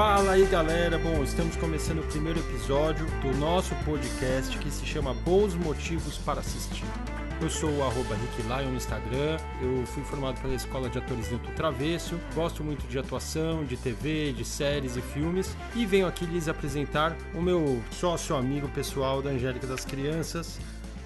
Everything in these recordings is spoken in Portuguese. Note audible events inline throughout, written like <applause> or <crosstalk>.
Fala aí galera, bom, estamos começando o primeiro episódio do nosso podcast que se chama Bons Motivos para Assistir. Eu sou o arroba Rick Lion no Instagram, eu fui formado pela Escola de Atores Newton Travesso, gosto muito de atuação, de TV, de séries e filmes e venho aqui lhes apresentar o meu sócio amigo pessoal da Angélica das Crianças,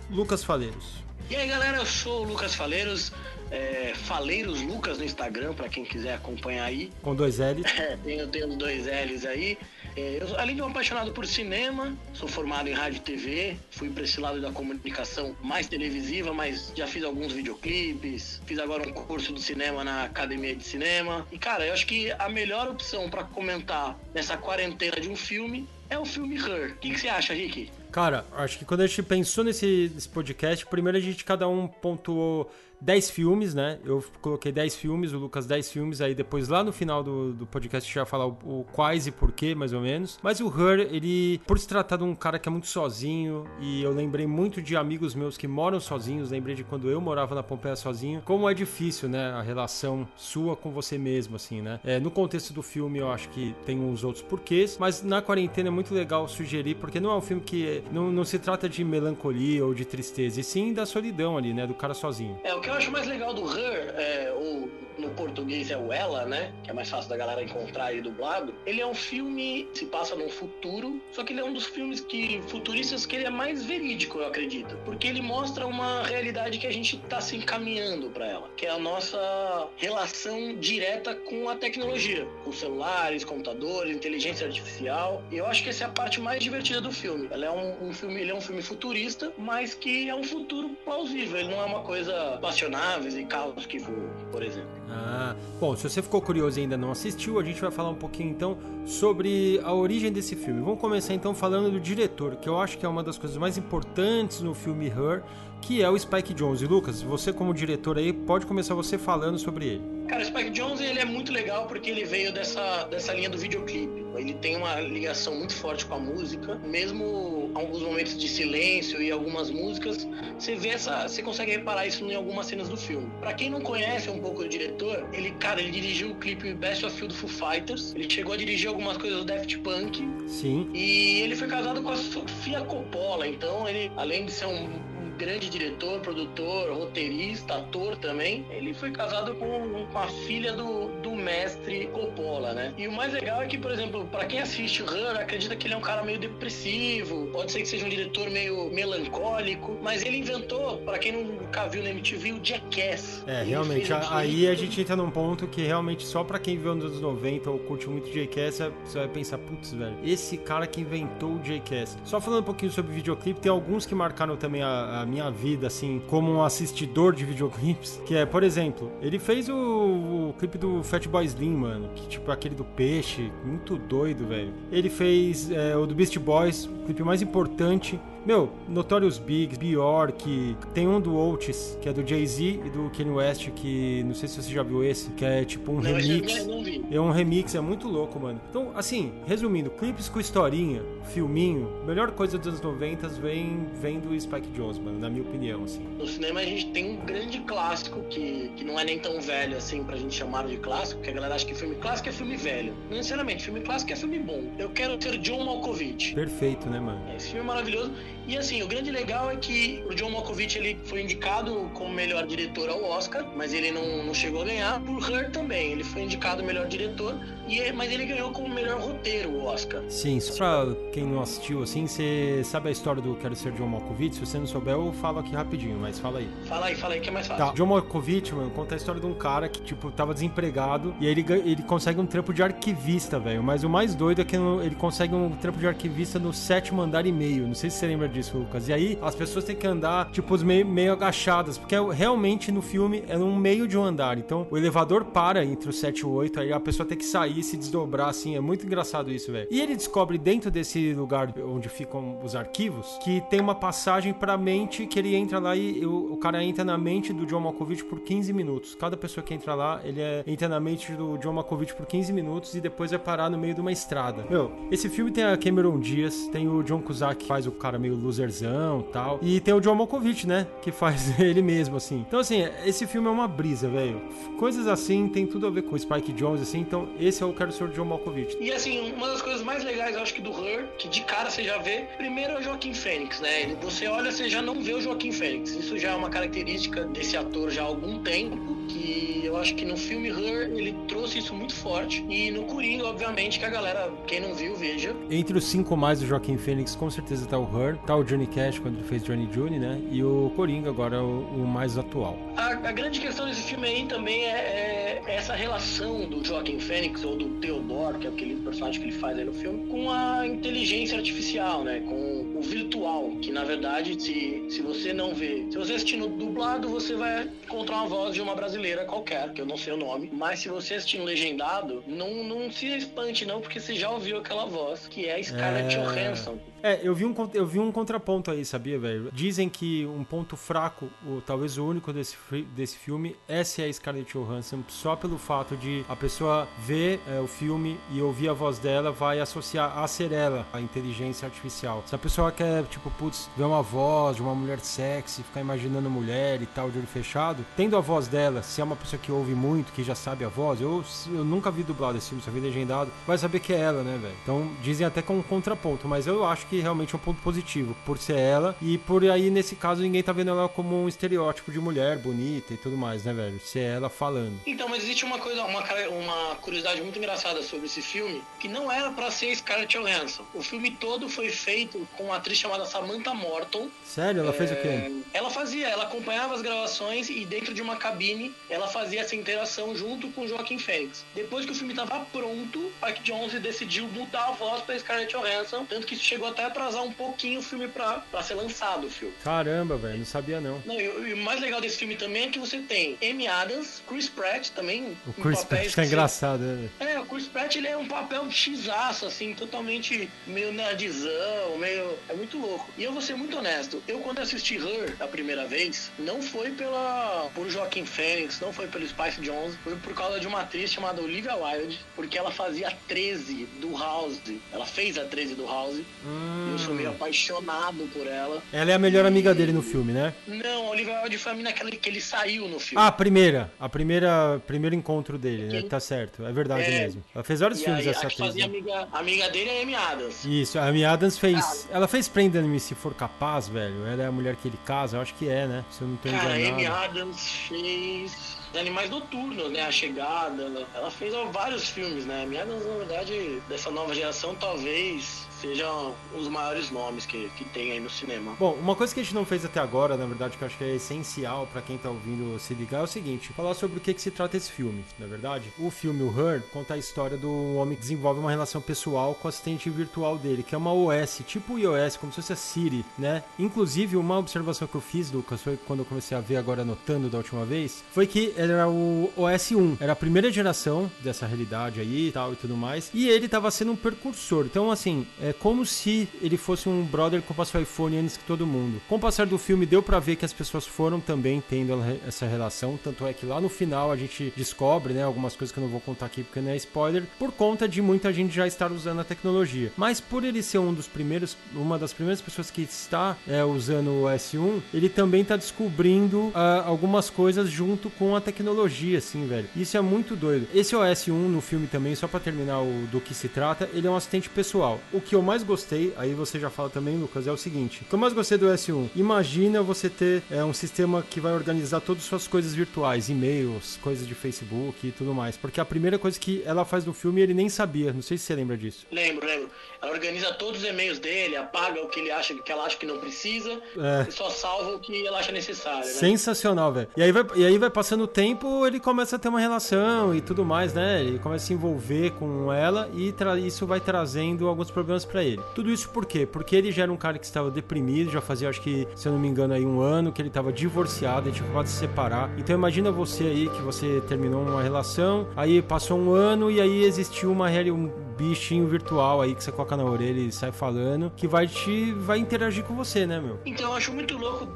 Lucas Faleiros. E aí galera, eu sou o Lucas Faleiros, é, Faleiros Lucas no Instagram, para quem quiser acompanhar aí. Com dois L's. <laughs> É, tenho, tenho dois L's aí. É, eu, além de um apaixonado por cinema, sou formado em rádio e TV, fui para esse lado da comunicação mais televisiva, mas já fiz alguns videoclipes, fiz agora um curso de cinema na Academia de Cinema. E cara, eu acho que a melhor opção para comentar nessa quarentena de um filme é o filme Her. O que, que você acha, Rick? Cara, acho que quando a gente pensou nesse, nesse podcast, primeiro a gente cada um pontuou 10 filmes, né? Eu coloquei 10 filmes, o Lucas 10 filmes, aí depois lá no final do, do podcast vai falar o, o, quais e porquê, mais ou menos. Mas o Her, ele, por se tratar de um cara que é muito sozinho, e eu lembrei muito de amigos meus que moram sozinhos, lembrei de quando eu morava na Pompeia sozinho, como é difícil, né? A relação sua com você mesmo, assim, né? É, no contexto do filme, eu acho que tem uns outros porquês, mas na quarentena é muito legal sugerir, porque não é um filme que não, não se trata de melancolia ou de tristeza, e sim da solidão ali, né? Do cara sozinho. É, o que eu acho mais legal do Her, é, ou no português é o Ela, né? Que é mais fácil da galera encontrar aí dublado. Ele é um filme se passa no futuro, só que ele é um dos filmes que futuristas que ele é mais verídico, eu acredito, porque ele mostra uma realidade que a gente está se encaminhando para ela, que é a nossa relação direta com a tecnologia, com celulares, computadores, inteligência artificial. E eu acho que essa é a parte mais divertida do filme. Ela é um, um filme, ele é um filme futurista, mas que é um futuro plausível. Ele não é uma coisa passionáveis e carros que voam, por exemplo. Ah, bom, se você ficou curioso e ainda não assistiu, a gente vai falar um pouquinho então sobre a origem desse filme. Vamos começar então falando do diretor, que eu acho que é uma das coisas mais importantes no filme Her, que é o Spike Jonze. E Lucas, você como diretor aí, pode começar você falando sobre ele. Cara, o Spike Jonze ele é muito legal porque ele veio dessa, dessa linha do videoclipe. Ele tem uma ligação muito forte com a música, mesmo alguns momentos de silêncio e algumas músicas, você vê essa, você consegue reparar isso em algumas cenas do filme. Para quem não conhece um pouco do diretor, ele, cara, ele dirigiu o clipe Best of You do Foo Fighters, ele chegou a dirigir algumas coisas do Daft Punk. Sim. E ele foi casado com a Sofia Coppola, então ele, além de ser um grande diretor, produtor, roteirista, ator também. Ele foi casado com, com a filha do, do mestre Coppola, né? E o mais legal é que, por exemplo, para quem assiste o Han, acredita que ele é um cara meio depressivo, pode ser que seja um diretor meio melancólico, mas ele inventou, para quem nunca viu na MTV, o Jackass. É, realmente, aí a gente entra num ponto que realmente só para quem viu nos anos 90 ou curte muito Jackass, você vai pensar, putz, velho, esse cara que inventou o Jackass. Só falando um pouquinho sobre videoclipe, tem alguns que marcaram também a, a minha vida, assim, como um assistidor de videoclipes, que é, por exemplo, ele fez o, o clipe do Fatboy Slim, mano, que tipo aquele do peixe, muito doido, velho. Ele fez é, o do Beast Boys, o clipe mais importante meu, Notorious Big, Bjork, tem um do Oates, que é do Jay-Z e do Kanye West, que não sei se você já viu esse, que é tipo um não, remix. Não, não é um remix, é muito louco, mano. Então, assim, resumindo, clipes com historinha, filminho, melhor coisa dos anos 90 vem, vem do Spike Jones, mano, na minha opinião, assim. No cinema a gente tem um grande clássico que, que não é nem tão velho assim pra gente chamar de clássico, porque a galera acha que filme clássico é filme velho. Não necessariamente, filme clássico é filme bom. Eu quero ser John Malkovich. Perfeito, né, mano? Esse filme é maravilhoso. E assim, o grande legal é que o John Malkovich ele foi indicado como melhor diretor ao Oscar, mas ele não, não chegou a ganhar. Por Her também, ele foi indicado melhor diretor, e é, mas ele ganhou como melhor roteiro o Oscar. Sim, só pra quem não assistiu, assim, você sabe a história do Quero Ser John Malkovich? Se você não souber, eu falo aqui rapidinho, mas fala aí. Fala aí, fala aí que é mais fácil. Tá, John Malkovich, mano, conta a história de um cara que, tipo, tava desempregado e aí ele, ele consegue um trampo de arquivista, velho. Mas o mais doido é que ele consegue um trampo de arquivista no sétimo andar e meio. Não sei se você lembra disso, Lucas. E aí as pessoas têm que andar, tipo, meio, meio agachadas, porque realmente no filme é no meio de um andar. Então o elevador para entre o 7 e o 8, aí a pessoa tem que sair, se desdobrar, assim. É muito engraçado isso, velho. E ele descobre dentro desse lugar onde ficam os arquivos que tem uma passagem pra mente que ele entra lá e o, o cara entra na mente do John Malkovich por 15 minutos. Cada pessoa que entra lá, ele é, entra na mente do John Malkovich por 15 minutos e depois vai parar no meio de uma estrada. Meu, esse filme tem a Cameron Diaz, tem o John Cusack que faz o cara meio loserzão tal. E tem o John Malkovich, né? Que faz <laughs> ele mesmo, assim. Então, assim, esse filme é uma brisa, velho. Coisas assim tem tudo a ver com o Spike Jones, assim. Então, esse é o Quero Ser o John Malkovich. E, assim, uma das coisas mais legais, eu acho que do Her, que de cara você já vê, primeiro é o Joaquim Fênix, né? Você olha, você já não vê o Joaquim Fênix. Isso já é uma característica desse ator já há algum tempo, que eu acho que no filme Her ele trouxe isso muito forte. E no Coringa, obviamente, que a galera, quem não viu, veja. Entre os cinco mais do Joaquim Fênix, com certeza tá o Her, tá o Johnny Cash quando ele fez Johnny June, né? E o Coringa agora é o, o mais atual. A, a, grande questão desse filme aí também é, é, essa relação do Joaquim Fênix ou do Theodore, que é aquele personagem que ele faz aí no filme, com a inteligência artificial, né? Com o virtual, que na verdade, se, se você não vê, se você assistir no dublado, você vai encontrar uma voz de uma brasileira qualquer, que eu não sei o nome, mas se você assistir no legendado, não, não se espante não, porque você já ouviu aquela voz, que é a Scarlett é... Johansson. É, eu vi um, eu vi um contraponto aí, sabia, velho? Dizem que um ponto fraco, ou talvez o único desse, desse filme, é ser a Scarlett Johansson, só pelo fato de a pessoa ver é, o filme e ouvir a voz dela, vai associar a ser ela, a inteligência artificial. Se a pessoa quer, tipo, putz, ver uma voz de uma mulher sexy, ficar imaginando mulher e tal, de olho fechado, tendo a voz dela, se é uma pessoa que ouve muito, que já sabe a voz, eu, eu nunca vi dublado esse filme, só vi legendado, vai saber que é ela, né, velho? Então dizem até que é um contraponto, mas eu acho que que realmente é um ponto positivo, por ser ela, e por aí, nesse caso, ninguém tá vendo ela como um estereótipo de mulher bonita e tudo mais, né, velho? Ser ela falando. Então, mas existe uma coisa, uma, uma curiosidade muito engraçada sobre esse filme, que não era para ser Scarlett Johansson. O filme todo foi feito com uma atriz chamada Samantha Morton. Sério? Ela é... fez o quê? É, ela fazia, ela acompanhava as gravações e dentro de uma cabine ela fazia essa interação junto com Joaquim Fênix. Depois que o filme tava pronto, Spike Jonze decidiu mudar a voz pra Scarlett Johansson, tanto que isso chegou até atrasar um pouquinho o filme pra, pra ser lançado o filme. Caramba, velho, não sabia não. Não, e, e, o mais legal desse filme também é que você tem Amy Adams, Chris Pratt também. O Chris Pratt é engraçado, né? É, o Chris Pratt ele é um papel x-aço, assim, totalmente meio nerdzão, meio. É muito louco. E eu vou ser muito honesto, eu quando assisti Her a primeira vez, não foi pela por Joaquim Phoenix, não foi pelo Spice Jones, foi por causa de uma atriz chamada Olivia Wilde, porque ela fazia a 13 do House. Ela fez a 13 do House. Hum. Eu sou meio apaixonado por ela. Ela é a melhor amiga dele no filme, né? Não, a Olivia Wilde foi a mina que ele, saiu no filme. Ah, a primeira. A primeira, primeiro encontro dele, né? Tá certo. É verdade é. mesmo. Ela fez vários e filmes aí, essa atriz. Fazia né? amiga, amiga dele é a Amy Adams. Isso, a Amy Adams fez. Ah. Ela fez Prenda-me se for capaz, velho. Ela é a mulher que ele casa, eu acho que é, né? Se eu não tô enganado. Cara, a Amy Adams fez. Animais Noturnos, né? A Chegada. Ela fez vários filmes, né? A Amy Adams, na verdade, dessa nova geração, talvez sejam os maiores nomes que, que tem aí no cinema. Bom, uma coisa que a gente não fez até agora, na verdade, que eu acho que é essencial para quem tá ouvindo se ligar, é o seguinte: falar sobre o que, que se trata esse filme, na é verdade. O filme, o Her, conta a história do homem que desenvolve uma relação pessoal com o assistente virtual dele, que é uma OS, tipo iOS, como se fosse a Siri, né? Inclusive, uma observação que eu fiz, Lucas, foi quando eu comecei a ver agora anotando da última vez, foi que era o OS 1, era a primeira geração dessa realidade aí e tal e tudo mais, e ele tava sendo um precursor. Então, assim, é como se ele fosse um brother que passou iPhone antes que todo mundo. Com o passar do filme, deu para ver que as pessoas foram também tendo essa relação. Tanto é que lá no final a gente descobre, né, algumas coisas que eu não vou contar aqui porque não é spoiler, por conta de muita gente já estar usando a tecnologia. Mas por ele ser um dos primeiros, uma das primeiras pessoas que está é, usando o S1, ele também está descobrindo uh, algumas coisas junto com a tecnologia, assim, velho. Isso é muito doido. Esse OS 1 no filme também, só para terminar o, do que se trata, ele é um assistente pessoal. O que eu mais gostei, aí você já fala também, Lucas, é o seguinte: o que eu mais gostei do S1, imagina você ter é, um sistema que vai organizar todas as suas coisas virtuais, e-mails, coisas de Facebook e tudo mais. Porque a primeira coisa que ela faz no filme ele nem sabia. Não sei se você lembra disso. Lembro, lembro. Ela organiza todos os e-mails dele, apaga o que ele acha que ela acha que não precisa é. e só salva o que ela acha necessário. Né? Sensacional, velho. E aí vai, e aí vai passando o tempo, ele começa a ter uma relação e tudo mais, né? Ele começa a se envolver com ela e isso vai trazendo alguns problemas para ele. Tudo isso por quê? Porque ele já era um cara que estava deprimido, já fazia, acho que, se eu não me engano, aí um ano que ele estava divorciado, ele tinha acabado de se separar. Então imagina você aí que você terminou uma relação, aí passou um ano e aí existiu uma um bichinho virtual aí que você coloca na orelha e sai falando, que vai te vai interagir com você, né, meu? Então, eu acho muito louco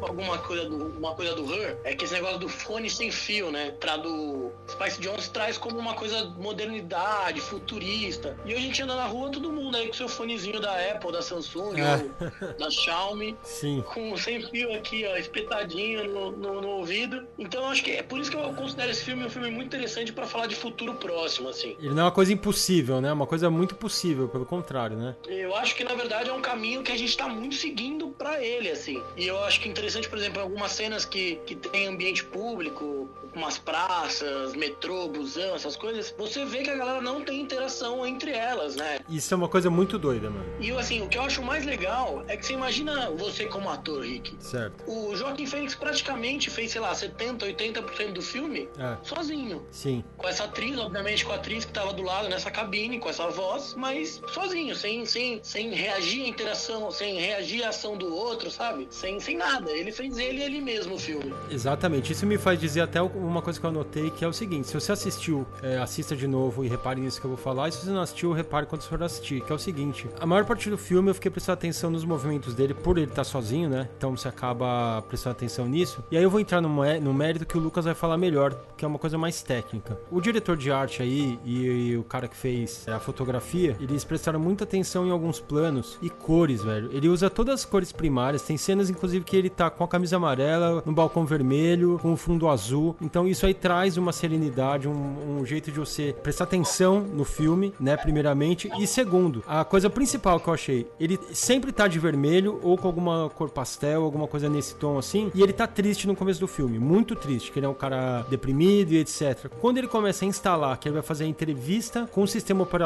alguma coisa do, uma coisa do Her, é que esse negócio do fone sem fio, né? Pra do Spice Jones traz como uma coisa modernidade, futurista. E hoje a gente anda na rua, todo mundo aí com seu fonezinho da Apple, da Samsung, é. da Xiaomi. <laughs> Sim. Com sem fio aqui, ó, espetadinho no, no, no ouvido. Então, eu acho que é por isso que eu considero esse filme um filme muito interessante para falar de futuro próximo, assim. Ele não é uma coisa impossível, né? É uma coisa muito possível, pelo contrário, né? Eu acho que, na verdade, é um caminho que a gente tá muito seguindo para ele, assim. E eu acho que interessante, por exemplo, algumas cenas que, que tem ambiente público, umas praças, metrô, busão, essas coisas, você vê que a galera não tem interação entre elas, né? Isso é uma coisa muito doida, mano. E assim, o que eu acho mais legal é que você imagina você como ator, Rick. Certo. O Joaquim Fênix praticamente fez, sei lá, 70, 80% do filme é. sozinho. Sim. Com essa atriz, obviamente, com a atriz que tava do lado nessa cabine, com essa voz, mas sozinho, sem, sem, sem reagir à interação, sem reagir à ação do outro, sabe? Sem, sem nada. Ele fez ele ele mesmo o filme. Exatamente. Isso me faz dizer até uma coisa que eu anotei, que é o seguinte: se você assistiu, é, assista de novo e repare nisso que eu vou falar. E se você não assistiu, repare quando você for assistir, que é o seguinte: a maior parte do filme eu fiquei prestando atenção nos movimentos dele por ele estar sozinho, né? Então você acaba prestando atenção nisso. E aí eu vou entrar no, no mérito que o Lucas vai falar melhor, que é uma coisa mais técnica. O diretor de arte aí e, e o cara que fez a fotografia, eles prestaram muita atenção em alguns planos e cores, velho. Ele usa todas as cores primárias, tem cenas inclusive que ele tá com a camisa amarela, no balcão vermelho, com o fundo azul. Então isso aí traz uma serenidade, um, um jeito de você prestar atenção no filme, né, primeiramente. E segundo, a coisa principal que eu achei, ele sempre tá de vermelho ou com alguma cor pastel, alguma coisa nesse tom assim, e ele tá triste no começo do filme, muito triste, que ele é um cara deprimido e etc. Quando ele começa a instalar que ele vai fazer a entrevista com o sistema operacional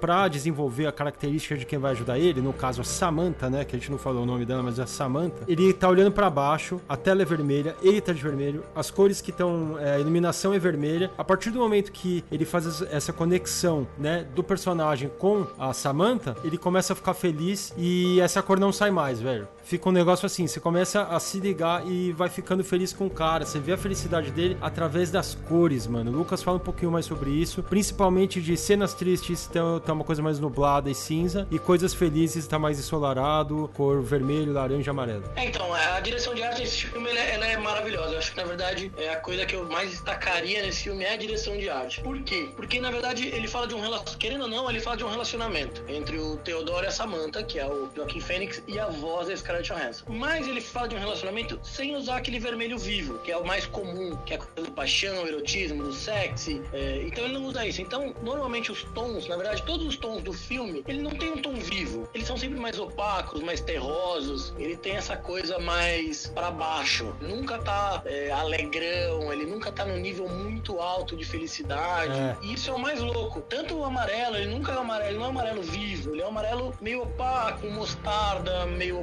para desenvolver a característica de quem vai ajudar ele, no caso a Samantha, né, que a gente não falou o nome dela, mas é a Samantha, ele tá olhando para baixo, a tela é vermelha, ele tá de vermelho, as cores que estão, é, a iluminação é vermelha. A partir do momento que ele faz essa conexão, né, do personagem com a Samantha, ele começa a ficar feliz e essa cor não sai mais, velho fica um negócio assim, você começa a se ligar e vai ficando feliz com o cara, você vê a felicidade dele através das cores, mano. O Lucas fala um pouquinho mais sobre isso, principalmente de cenas tristes, tá, tá uma coisa mais nublada e cinza, e coisas felizes tá mais ensolarado, cor vermelho, laranja, amarelo. É, então, a direção de arte desse filme, ela, ela é maravilhosa. Eu acho que, na verdade, é a coisa que eu mais destacaria nesse filme é a direção de arte. Por quê? Porque, na verdade, ele fala de um relacionamento, querendo ou não, ele fala de um relacionamento entre o Theodore e a Samantha, que é o Joaquim Fênix, e a voz da Scarlett Johansson. Mas ele fala de um relacionamento sem usar aquele vermelho vivo, que é o mais comum, que é a coisa do paixão, erotismo, do sexy. É, então ele não usa isso. Então, normalmente os tons, na verdade, todos os tons do filme, ele não tem um tom vivo. Eles são sempre mais opacos, mais terrosos. Ele tem essa coisa mais para baixo. Nunca tá é, alegrão, ele nunca tá num nível muito alto de felicidade. É. E isso é o mais louco. Tanto o amarelo, ele nunca é amarelo, ele não é amarelo vivo, ele é um amarelo meio opaco, mostarda, meio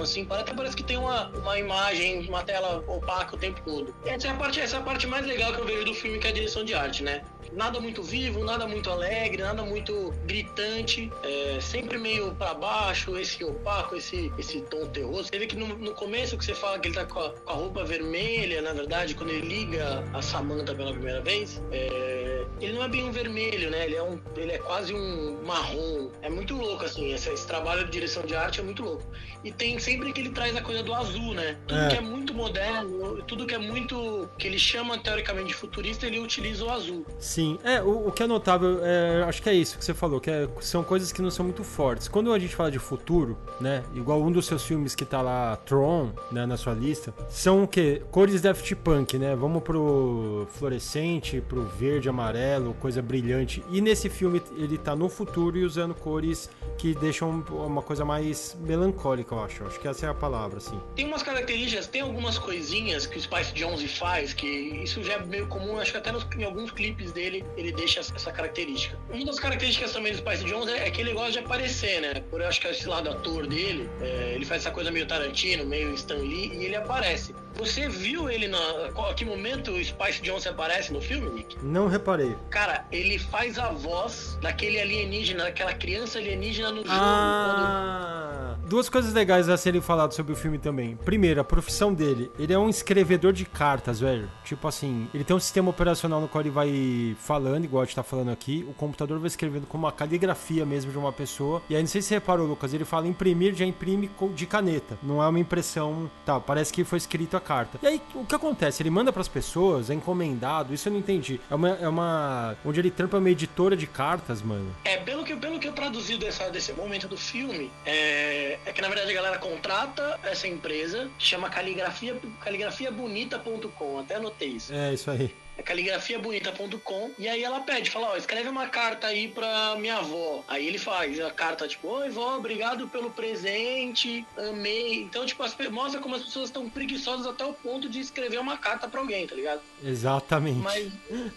assim, até parece que tem uma, uma imagem, uma tela opaca o tempo todo. Essa é, a parte, essa é a parte mais legal que eu vejo do filme, que é a direção de arte, né? Nada muito vivo, nada muito alegre, nada muito gritante, é, sempre meio para baixo, esse opaco, esse, esse tom terroso. Você vê que no, no, começo que você fala que ele tá com a, com a, roupa vermelha, na verdade, quando ele liga a Samantha pela primeira vez, é, ele não é bem um vermelho, né? Ele é, um, ele é quase um marrom. É muito louco, assim, esse, esse trabalho de direção de arte é muito louco. E tem sempre que ele traz a coisa do azul, né? Tudo é. que é muito moderno, tudo que é muito. que ele chama teoricamente de futurista, ele utiliza o azul. Sim, é, o, o que é notável, é, acho que é isso que você falou, que é, são coisas que não são muito fortes. Quando a gente fala de futuro, né? Igual um dos seus filmes que tá lá, Tron, né, na sua lista, são o quê? Cores Daft Punk, né? Vamos pro fluorescente, pro verde, amarelo, coisa brilhante. E nesse filme ele tá no futuro e usando cores que deixam uma coisa mais melancólica, eu acho. Acho que essa é a palavra, assim. Tem umas características, tem algumas coisinhas que o Spice Jones faz, que isso já é meio comum, acho que até nos, em alguns clipes dele ele deixa essa característica. Uma das características também do Spice Jones é, é que ele gosta de aparecer, né? Por eu acho que é esse lado ator dele, é, ele faz essa coisa meio Tarantino, meio Stan Lee, e ele aparece. Você viu ele na. Qual, que momento o Spice Jones aparece no filme, Nick? Não reparei. Cara, ele faz a voz daquele alienígena, daquela criança alienígena no jogo. Ah. Quando Duas coisas legais a serem faladas sobre o filme também. Primeiro, a profissão dele. Ele é um escrevedor de cartas, velho. Tipo assim, ele tem um sistema operacional no qual ele vai falando, igual a gente tá falando aqui. O computador vai escrevendo com uma caligrafia mesmo de uma pessoa. E aí, não sei se você reparou, Lucas, ele fala imprimir, já imprime de caneta. Não é uma impressão. Tá, parece que foi escrito a carta. E aí, o que acontece? Ele manda pras pessoas, é encomendado. Isso eu não entendi. É uma. É uma onde ele trampa uma editora de cartas, mano. É, pelo que, pelo que eu traduzi dessa, desse momento do filme, é, é que na verdade a galera contrata essa empresa, chama caligrafia, caligrafiabonita.com, até anotei isso. É, isso aí é caligrafiabonita.com e aí ela pede, fala, ó, escreve uma carta aí pra minha avó. Aí ele faz a carta, tipo, oi vó, obrigado pelo presente, amei. Então, tipo, as, mostra como as pessoas estão preguiçosas até o ponto de escrever uma carta pra alguém, tá ligado? Exatamente. Mas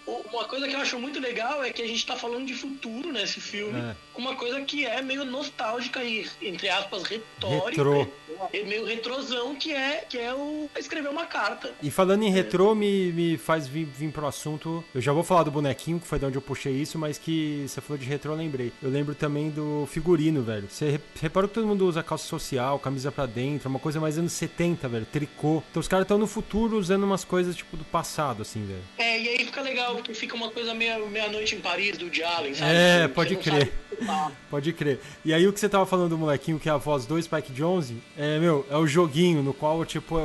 uma coisa que eu acho muito legal é que a gente tá falando de futuro nesse filme, é. uma coisa que é meio nostálgica e, entre aspas, retórica. Retrô. É meio retrosão, que é, que é o escrever uma carta. E falando em retrô, me, me faz vir, vir vir pro assunto, eu já vou falar do bonequinho, que foi de onde eu puxei isso, mas que você falou de retro, eu lembrei. Eu lembro também do figurino, velho. Você reparou que todo mundo usa calça social, camisa pra dentro, uma coisa mais anos 70, velho, tricô. Então os caras estão no futuro usando umas coisas tipo do passado, assim, velho. É, e aí fica legal, porque fica uma coisa meia-noite em Paris do Allen, sabe? É, pode crer. Pode crer. E aí o que você tava falando do molequinho, que é a voz do Spike Jonze, é, meu, é o joguinho no qual, tipo,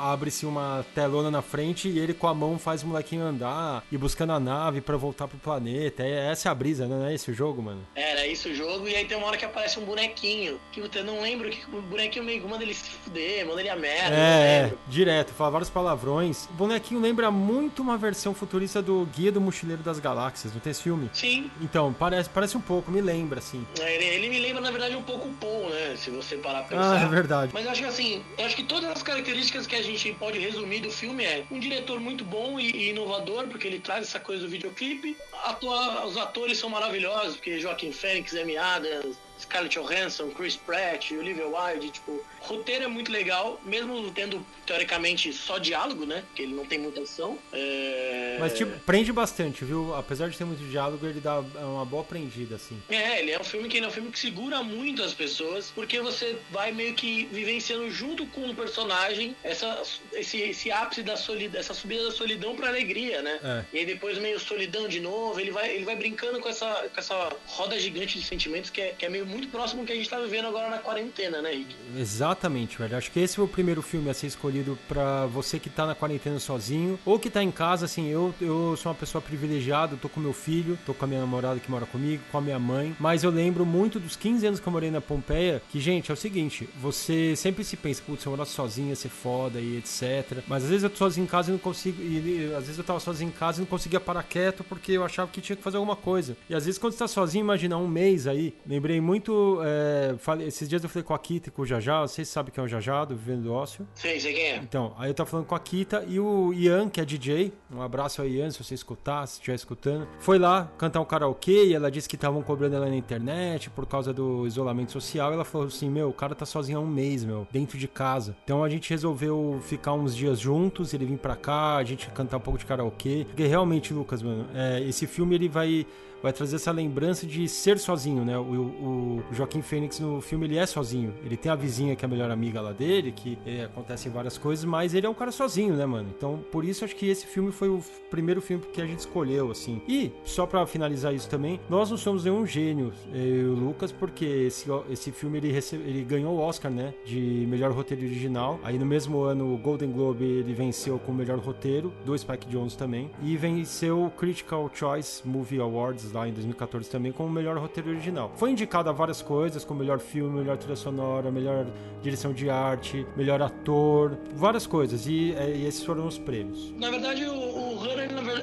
abre-se uma telona na frente e ele com a mão faz o molequinho andar e buscando a nave para voltar pro planeta. É, essa é a brisa, né? Não é esse o jogo, mano? Era isso o jogo, e aí tem uma hora que aparece um bonequinho, que eu não lembro que o bonequinho meio manda ele se fuder, manda ele a merda. É, direto, fala vários palavrões. O bonequinho lembra muito uma versão futurista do Guia do Mochileiro das Galáxias, não tem esse filme? Sim. Então, parece, parece um pouco, me lembra, assim. É, ele, ele, me lembra, na verdade, um pouco o Paul, né? Se você parar pra pensar. Ah, é verdade. Mas eu acho que assim, eu acho que todas as características que a gente pode resumir do filme é um diretor muito bom e, e inovador inovador, porque ele traz essa coisa do videoclipe. Atua, os atores são maravilhosos, porque Joaquim Fênix, Amy Adams, Scarlett Johansson, Chris Pratt, Olivia Wilde, tipo, roteiro é muito legal, mesmo tendo teoricamente só diálogo, né? Que ele não tem muita ação. É... Mas tipo, prende bastante, viu? Apesar de ter muito diálogo, ele dá uma boa prendida, assim. É, ele é um filme que é um filme que segura muito as pessoas, porque você vai meio que vivenciando junto com o personagem essa, esse, esse ápice da solidão, essa subida da solidão pra alegria, né? É. E aí depois meio solidão de novo, ele vai, ele vai brincando com essa, com essa roda gigante de sentimentos que é, que é meio muito próximo do que a gente tá vivendo agora na quarentena, né, Rick? Exatamente, velho. Acho que esse foi o primeiro filme a ser escolhido para você que tá na quarentena sozinho ou que tá em casa, assim, eu, eu sou uma pessoa privilegiada, tô com meu filho, tô com a minha namorada que mora comigo, com a minha mãe, mas eu lembro muito dos 15 anos que eu morei na Pompeia, que, gente, é o seguinte, você sempre se pensa, putz, eu morar sozinho ia ser foda e etc. Mas às vezes eu tô sozinho em casa e não consigo, e às vezes eu tava sozinho em casa e não conseguia parar quieto porque eu achava que tinha que fazer alguma coisa. E às vezes quando você tá sozinho, imagina um mês aí, lembrei muito muito. É, falei, esses dias eu falei com a Kita e com o Jajá. Vocês sabem quem é o Jajá, do Vivendo do Ócio? Sei, sei quem é. Então, aí eu tava falando com a Kita e o Ian, que é DJ. Um abraço ao Ian, se você escutar, se estiver escutando. Foi lá cantar um karaokê e ela disse que estavam cobrando ela na internet por causa do isolamento social. Ela falou assim: Meu, o cara tá sozinho há um mês, meu, dentro de casa. Então a gente resolveu ficar uns dias juntos, ele vir pra cá, a gente cantar um pouco de karaokê. Porque realmente, Lucas, mano, é, esse filme ele vai vai trazer essa lembrança de ser sozinho, né? O, o, Joaquim Fênix no filme ele é sozinho. Ele tem a vizinha que é a melhor amiga lá dele, que é, acontecem várias coisas, mas ele é um cara sozinho, né, mano? Então, por isso acho que esse filme foi o primeiro filme que a gente escolheu, assim. E, só para finalizar isso também, nós não somos nenhum gênio, eu o Lucas, porque esse, esse filme ele, recebe, ele ganhou o Oscar, né? De melhor roteiro original. Aí no mesmo ano, o Golden Globe ele venceu com o melhor roteiro, do Spike Jones também. E venceu o Critical Choice Movie Awards lá em 2014 também como melhor roteiro original. Foi indicado a várias coisas, como melhor filme, melhor trilha sonora, melhor direção de arte, melhor ator, várias coisas. E, é, e esses foram os prêmios. Na verdade, o,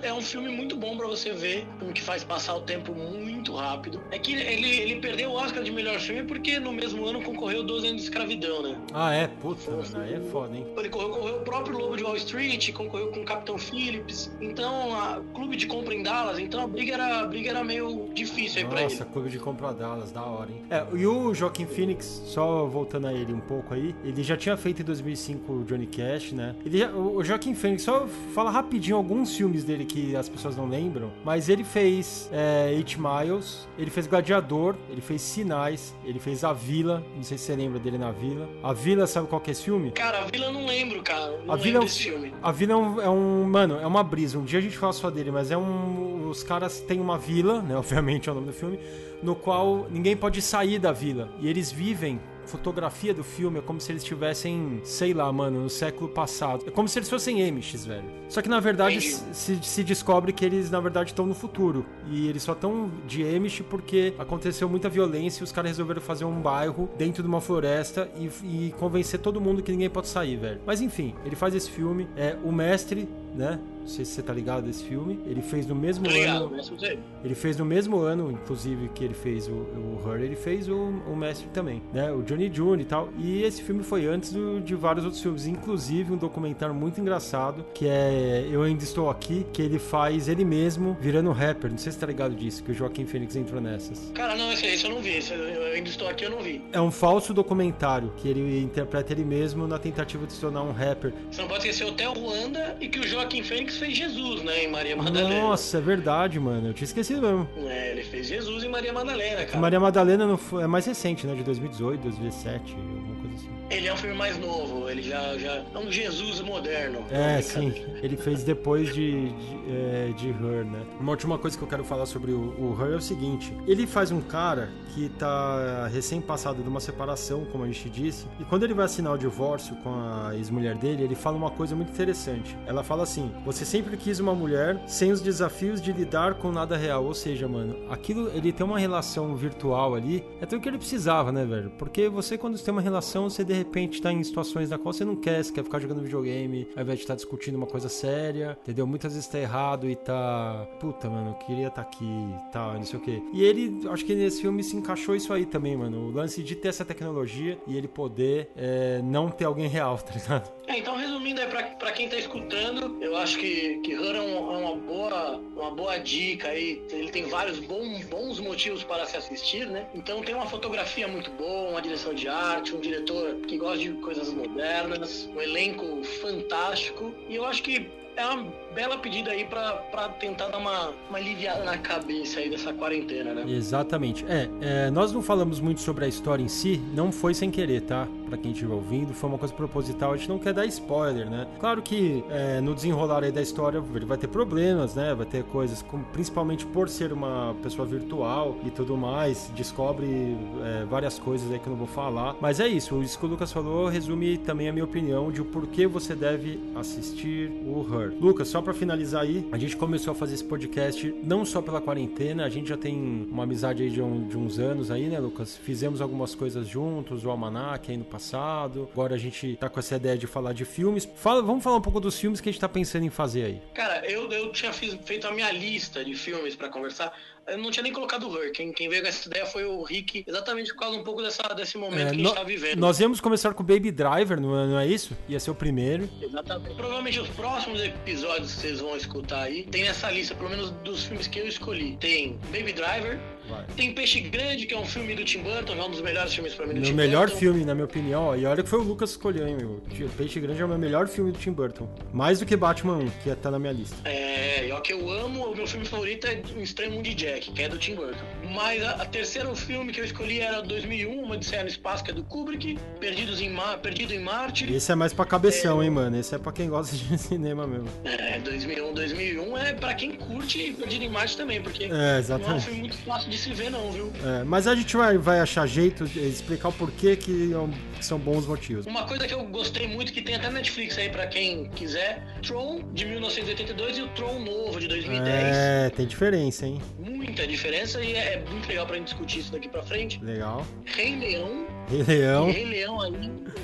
é um filme muito bom para você ver, que faz passar o tempo muito rápido. É que ele, ele perdeu o Oscar de melhor filme porque no mesmo ano concorreu 12 anos de escravidão, né? Ah, é? Puta, aí é foda, hein? Ele concorreu, o próprio Lobo de Wall Street, concorreu com o Capitão Phillips. Então, a Clube de Compra em Dallas, então a briga era, a briga era meio difícil aí Nossa, pra ele. Nossa, Clube de Compra Dallas, da hora, hein? É, e o Joaquim Phoenix, só voltando a ele um pouco aí, ele já tinha feito em 2005 o Johnny Cash, né? Ele já, o Joaquim Phoenix, só fala rapidinho alguns filmes dele dele que as pessoas não lembram, mas ele fez é, Eight Miles, ele fez Gladiador, ele fez Sinais, ele fez A Vila, não sei se você lembra dele na Vila. A Vila, sabe qual que é esse filme? Cara, a Vila eu não lembro, cara. Não A Vila, é um- filme. a Vila é um, é um- Mano, é uma brisa. Um dia a gente fala só dele, mas é um. Os caras têm uma vila, né? <laughs> Obviamente é o nome do filme, no qual ninguém pode sair da vila. E eles vivem. Fotografia do filme é como se eles estivessem, sei lá, mano, no século passado. É como se eles fossem Amish, velho. Só que na verdade se, se descobre que eles, na verdade, estão no futuro. E eles só estão de Amish porque aconteceu muita violência e os caras resolveram fazer um bairro dentro de uma floresta e, e convencer todo mundo que ninguém pode sair, velho. Mas enfim, ele faz esse filme. É o mestre, né? Não sei se você tá ligado desse filme. Ele fez no mesmo Obrigado, ano. Ele fez no mesmo ano, inclusive, que ele fez o, o Her, ele fez o, o Mestre também, né? O Johnny June e tal. E esse filme foi antes do- de vários outros filmes, inclusive um documentário muito engraçado, que é Eu Ainda Estou Aqui, que ele faz ele mesmo virando rapper. Não sei se você tá ligado disso, que o Joaquim Fênix entrou nessas. Cara, não, esse, esse eu não vi. Esse, eu ainda estou aqui, eu não vi. É um falso documentário que ele interpreta ele mesmo na tentativa de se tornar um rapper. Você não pode esquecer Hotel Ruanda e que o Joaquim Fênix fez Jesus, né? Em Maria Madalena. Nossa, é verdade, mano. Eu tinha esquecido mesmo. É, ele fez Jesus em Maria Madalena, cara. Maria Madalena não foi- é mais recente, né? De 2018, 2017, alguma coisa assim. Ele é um filme mais novo, ele já, já é um Jesus moderno. É, sim. Ele fez depois de, de, é, de Her, né? Uma última coisa que eu quero falar sobre o, o Her é o seguinte: ele faz um cara que tá recém-passado de uma separação, como a gente disse, e quando ele vai assinar o divórcio com a ex-mulher dele, ele fala uma coisa muito interessante. Ela fala assim: Você sempre quis uma mulher sem os desafios de lidar com nada real. Ou seja, mano, aquilo, ele tem uma relação virtual ali, é tudo que ele precisava, né, velho? Porque você, quando você tem uma relação, você de repente tá em situações na qual você não quer, você quer ficar jogando videogame, ao invés de estar discutindo uma coisa séria, entendeu? Muitas vezes tá errado e tá. Puta, mano, eu queria estar aqui e tal, não sei o quê. E ele, acho que nesse filme se encaixou isso aí também, mano. O lance de ter essa tecnologia e ele poder é, não ter alguém real, <laughs> tá ligado? É, então resumindo aí pra quem tá escutando, eu acho que, que Her é, um- é uma, boa, uma boa dica aí. Ele tem vários bom, bons motivos para se assistir, né? Então tem uma fotografia muito boa, uma direção de arte, um diretor que gosta de coisas modernas, um elenco fantástico. E eu acho que é uma bela pedida aí pra tentar dar uma, uma aliviada na cabeça aí dessa quarentena, né? Exatamente. É, é, nós não falamos muito sobre a história em si, não foi sem querer, tá? Pra quem estiver ouvindo, foi uma coisa proposital, a gente não quer dar spoiler, né? Claro que é, no desenrolar aí da história ele vai ter problemas, né? Vai ter coisas, como, principalmente por ser uma pessoa virtual e tudo mais, descobre é, várias coisas aí que eu não vou falar. Mas é isso, isso que o Lucas falou resume também a minha opinião de o porquê você deve assistir o Her. Lucas, só pra finalizar aí, a gente começou a fazer esse podcast não só pela quarentena, a gente já tem uma amizade aí de, um- de uns anos aí, né, Lucas? Fizemos algumas coisas juntos, o Almanac aí no passado. Agora a gente tá com essa ideia de falar de filmes. Fala, vamos falar um pouco dos filmes que a gente tá pensando em fazer aí. Cara, eu, eu tinha fiz- feito a minha lista de filmes pra conversar. Eu não tinha nem colocado o Her. Quem, quem veio com essa ideia foi o Rick, exatamente por causa um pouco dessa, desse momento É, que a gente no- tá vivendo. nós íamos começar com o Baby Driver, não é, não é isso? Ia ser o primeiro. Exatamente. Provavelmente os próximos episódios que vocês vão escutar aí, tem nessa lista, pelo menos dos filmes que eu escolhi. Tem Baby Driver, Vai. tem Peixe Grande, que é um filme do Tim Burton, é um dos melhores filmes pra mim do Meu Tim melhor Burton. filme, na minha opinião, ó, e olha que foi o Lucas que escolheu, hein, meu. Peixe Grande é o meu melhor filme do Tim Burton. Mais do que Batman 1, que tá na minha lista. É, e ó, que eu amo, o meu filme favorito é O Mundo de Jack, que é do Tim Burton. Mas a, a terceiro filme que eu escolhi era 2001, Uma Odisseia no Espaço, que é do Kubrick, Perdidos em Mar, Perdido em Marte. Esse é mais pra cabeção, hein, mano. Esse é pra quem gosta de <laughs> cinema mesmo. É, 2001, 2001 é pra quem curte Perdido em Marte também, porque É, não é um exatamente. filme muito fácil de se ver não, viu? É, mas a gente vai, vai achar jeito de explicar o porquê que, é que são bons motivos. Uma coisa que eu gostei muito, que tem até Netflix aí pra quem quiser, Tron, de 1982, e o Tron novo, de 2010. É, tem diferença, hein? Muita diferença e é muito legal pra gente discutir isso daqui pra frente. Legal. Rei Leão, Rei Leão. Rei Leão aí,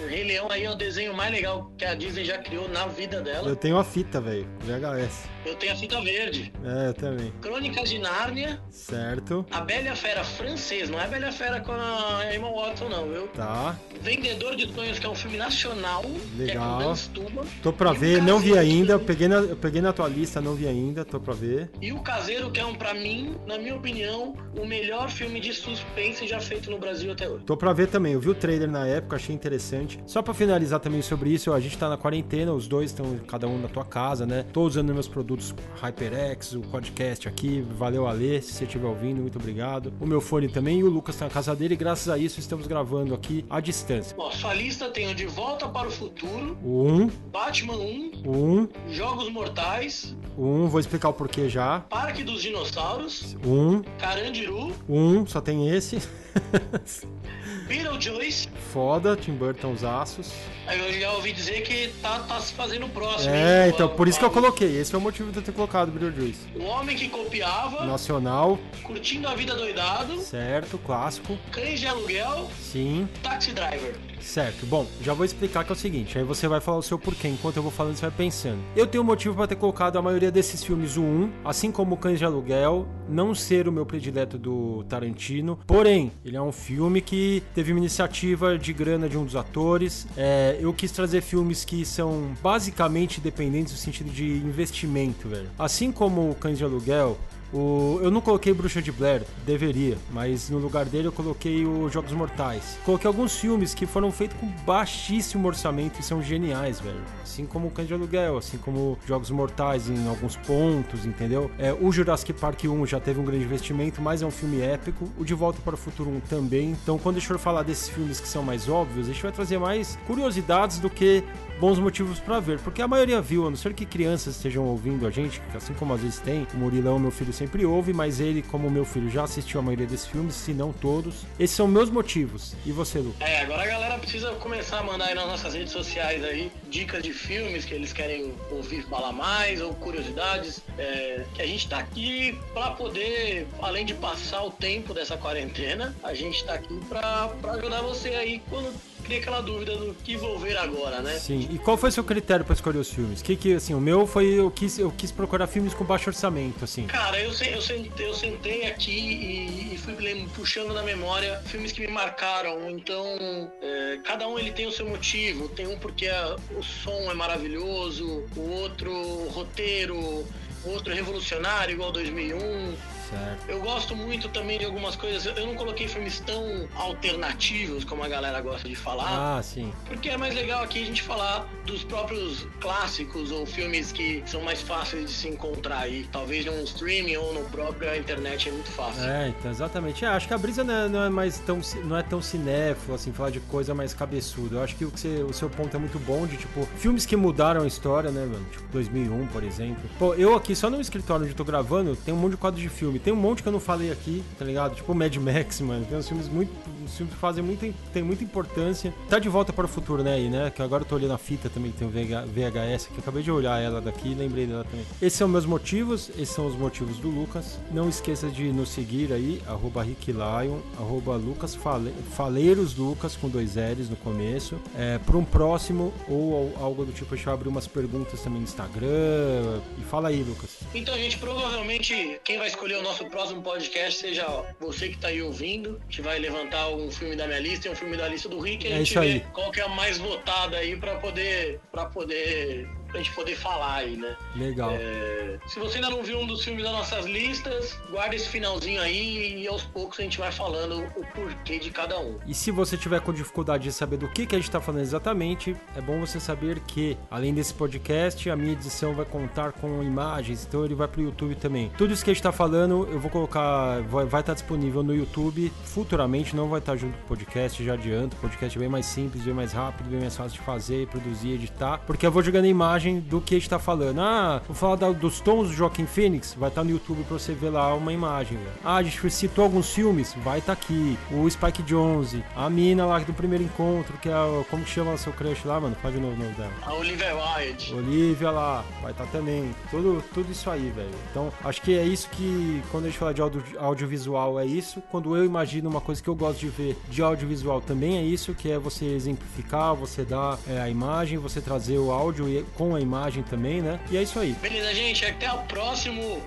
Rei Leão aí é o desenho mais legal que a Disney já criou na vida dela. Eu tenho a fita, velho. VHS. Eu tenho a fita verde. É, eu também. Crônicas de Nárnia, Certo. a Bela Fera francês, não é Bela a Fera com a Emma Watson não, viu? Tá. Vendedor de Sonhos, que é um filme nacional, é Legal. Stuma. Tô pra E ver, não vi ainda. Eu peguei, na, eu peguei na tua lista, não vi ainda. Tô pra ver. E o Caseiro, que é um, pra mim, na minha opinião, o melhor filme de suspense já feito no Brasil até hoje. Tô pra ver também. também, eu vi o trailer na época, achei interessante. Só pra finalizar também sobre isso, a gente tá na quarentena, os dois estão cada um na tua casa, né? Tô usando meus produtos HyperX, o podcast aqui. Valeu, Alê, se você estiver ouvindo, muito obrigado. O meu fone também e o Lucas tá na casa dele, e graças a isso estamos gravando aqui à distância. Bom, sua lista tem o De Volta para o Futuro, 1, Batman 1, o 1, Jogos Mortais, 1, vou explicar o porquê já. Parque dos Dinossauros, 1, Carandiru, 1, só tem esse. <laughs> Beetlejuice. Foda, Tim Burton os aços. Aí eu já ouvi dizer que tá, tá se fazendo o próximo. É, hein? então por isso que eu coloquei. Esse é o motivo de eu ter colocado Beetlejuice. O Homem que Copiava, Nacional, Curtindo a Vida Doidado, certo, clássico. Cães de Aluguel, Sim, Taxi Driver. certo. Bom, já vou explicar que é o seguinte, aí você vai falar o seu porquê, enquanto eu vou falando você vai pensando. Eu tenho um motivo pra ter colocado a maioria desses filmes o 1, assim como o Cães de Aluguel, não ser o meu predileto do Tarantino, porém, ele é um filme que teve uma iniciativa de grana de um dos atores. É, eu quis trazer filmes que são basicamente dependentes no sentido de investimento, velho. Assim como o Cães de Aluguel, o- eu não coloquei Bruxa de Blair, deveria, mas no lugar dele eu coloquei os Jogos Mortais. Coloquei alguns filmes que foram feitos com baixíssimo orçamento e são geniais, velho. Assim como o de Aluguel, assim como Jogos Mortais em alguns pontos, entendeu? É, o Jurassic Park 1 já teve um grande investimento, mas é um filme épico. O De Volta para o Futuro 1 também. Então, quando a gente for falar desses filmes que são mais óbvios, a gente vai trazer mais curiosidades do que bons motivos pra ver, porque a maioria viu, a não ser que crianças estejam ouvindo a gente, assim como às vezes tem, o Murilão, meu filho, sempre ouve, mas ele, como meu filho, já assistiu a maioria desses filmes, se não todos. Esses são meus motivos. E você, Lu? É, agora a galera precisa começar a mandar aí nas nossas redes sociais aí dicas de filmes que eles querem ouvir falar mais ou curiosidades. É, que a gente tá aqui pra poder, além de passar o tempo dessa quarentena, a gente tá aqui pra ajudar você aí quando cria aquela dúvida do que vou ver agora, né? Sim. E qual foi seu critério pra escolher os filmes? Que que, assim, o meu foi, eu quis, eu quis procurar filmes com baixo orçamento, assim. Cara, eu, eu, sentei, eu sentei aqui e, e fui puxando na memória filmes que me marcaram. Então, é, cada um ele tem o seu motivo. Tem um porque a- o som é maravilhoso, o outro o roteiro, o outro revolucionário, igual 2001. Certo. Eu gosto muito também de algumas coisas. Eu não coloquei filmes tão alternativos como a galera gosta de falar. Ah, sim. Porque é mais legal aqui a gente falar dos próprios clássicos ou filmes que são mais fáceis de se encontrar aí. Talvez num streaming ou no próprio internet é muito fácil. É, então, exatamente. É, acho que a brisa não é, não é mais tão, não é tão cinéfilo, assim, falar de coisa mais cabeçuda. Eu acho que o, que você- o seu ponto é muito bom de, tipo, filmes que mudaram a história, né, mano? Tipo, 2001, por exemplo. Pô, eu aqui, só no escritório onde eu tô gravando, tem um monte de quadro de filme. Tem um monte que eu não falei aqui, tá ligado? Tipo, Mad Max, mano. Tem uns filmes muito... Uns filmes fazem muita, tem muita importância. Tá de volta para o futuro, né, aí, né? Que agora eu tô olhando a fita também, que tem o VH VHS, que eu acabei de olhar ela daqui e lembrei dela também. Esses são meus motivos, esses são os motivos do Lucas. Não esqueça de nos seguir aí, arroba Rick Lion, arroba Lucas Fale- Faleiros Lucas, com dois L's no começo. É, para um próximo ou al- algo do tipo, a gente vai abrir umas perguntas também no Instagram. E fala aí, Lucas. Então, gente, provavelmente quem vai escolher o nosso próximo podcast seja você que tá aí ouvindo. A gente vai levantar um filme da minha lista e um filme da lista do Rick. E a É gente isso vê aí. qual que é a mais votada aí pra poder. para poder. Pra gente poder falar aí, né? Legal. É, se você ainda não viu um dos filmes das nossas listas, guarda esse finalzinho aí e aos poucos a gente vai falando o porquê de cada um. E se você tiver com dificuldade de saber do que, que a gente está falando exatamente, é bom você saber que, além desse podcast, a minha edição vai contar com imagens, então ele vai pro YouTube também. Tudo isso que a gente está falando, eu vou colocar, vai estar disponível no YouTube futuramente, não vai estar junto com o podcast, já adianto. O podcast é bem mais simples, bem mais rápido, bem mais fácil de fazer, produzir, editar, porque eu vou jogando a imagem do que a gente está falando. Ah, vou falar da- dos tons do Joaquim Phoenix, vai estar no YouTube para você ver lá uma imagem. velho. Ah, a gente citou alguns filmes, vai estar aqui. O Spike Jonze, a mina lá do primeiro encontro, que é o, como que chama seu crush lá, mano? Faz de novo o nome dela. A Oliver Wilde. Olivia lá, vai estar também. Tudo, tudo isso aí, velho. Então, acho que é isso que, quando a gente fala de audio, audiovisual, é isso. Quando eu imagino uma coisa que eu gosto de ver de audiovisual, também é isso, que é você exemplificar, você dar é, a imagem, você trazer o áudio e- com a imagem também, né? E é isso aí. Beleza, gente, até o próximo.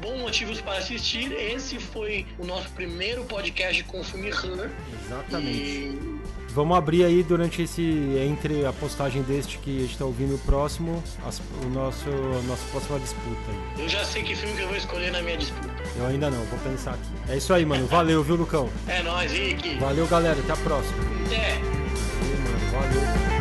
Bom motivos para assistir. Esse foi o nosso primeiro podcast com o filme Her. Exatamente. E vamos abrir aí durante esse. Entre a postagem deste que a gente tá ouvindo o próximo, as, o nosso a nossa próxima disputa aí. Eu já sei que filme que eu vou escolher na minha disputa. Eu ainda não, vou pensar aqui. É isso aí, mano. Valeu, viu, Lucão? É nóis, Rick. Valeu, galera. Até a próxima. Até. Valeu, mano. Valeu.